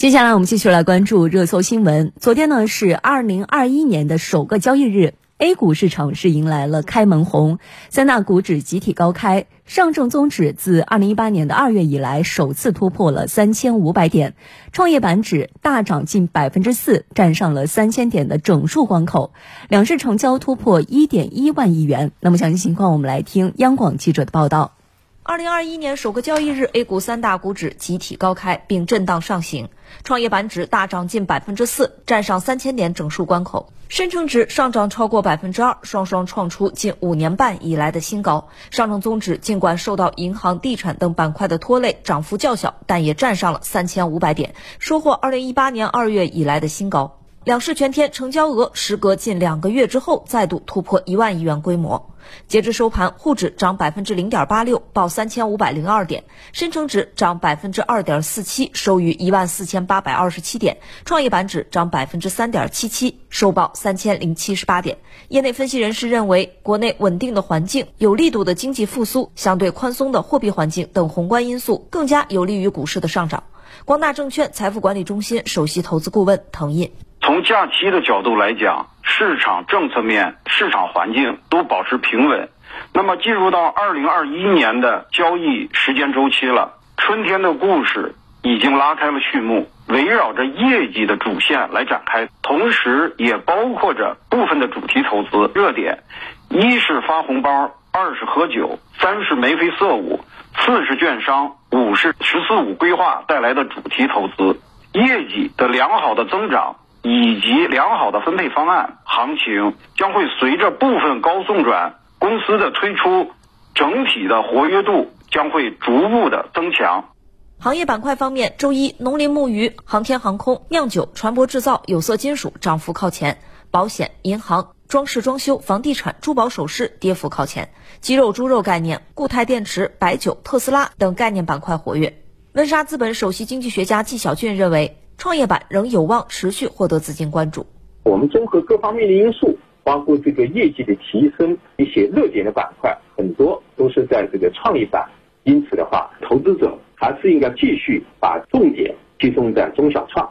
接下来我们继续来关注热搜新闻。昨天呢是二零二一年的首个交易日，A 股市场是迎来了开门红，三大股指集体高开。上证综指自二零一八年的二月以来首次突破了三千五百点，创业板指大涨近百分之四，站上了三千点的整数关口。两市成交突破一点一万亿元。那么详细情况，我们来听央广记者的报道。二零二一年首个交易日，A 股三大股指集体高开并震荡上行，创业板指大涨近百分之四，站上三千点整数关口；深成指上涨超过百分之二，双双创出近五年半以来的新高。上证综指尽管受到银行、地产等板块的拖累，涨幅较小，但也站上了三千五百点，收获二零一八年二月以来的新高。两市全天成交额时隔近两个月之后再度突破一万亿元规模。截至收盘，沪指涨百分之零点八六，报三千五百零二点；深成指涨百分之二点四七，收于一万四千八百二十七点；创业板指涨百分之三点七七，收报三千零七十八点。业内分析人士认为，国内稳定的环境、有力度的经济复苏、相对宽松的货币环境等宏观因素，更加有利于股市的上涨。光大证券财富管理中心首席投资顾问滕印。从假期的角度来讲，市场政策面、市场环境都保持平稳。那么进入到二零二一年的交易时间周期了，春天的故事已经拉开了序幕，围绕着业绩的主线来展开，同时也包括着部分的主题投资热点：一是发红包，二是喝酒，三是眉飞色舞，四是券商，五是“十四五”规划带来的主题投资业绩的良好的增长。以及良好的分配方案，行情将会随着部分高送转公司的推出，整体的活跃度将会逐步的增强。行业板块方面，周一农林牧渔、航天航空、酿酒、船舶制造、有色金属涨幅靠前，保险、银行、装饰装修、房地产、珠宝首饰跌幅靠前，鸡肉、猪肉概念、固态电池、白酒、特斯拉等概念板块活跃。温莎资本首席经济学家季晓俊认为。创业板仍有望持续获得资金关注。我们综合各方面的因素，包括这个业绩的提升，一些热点的板块，很多都是在这个创业板。因此的话，投资者还是应该继续把重点集中在中小创。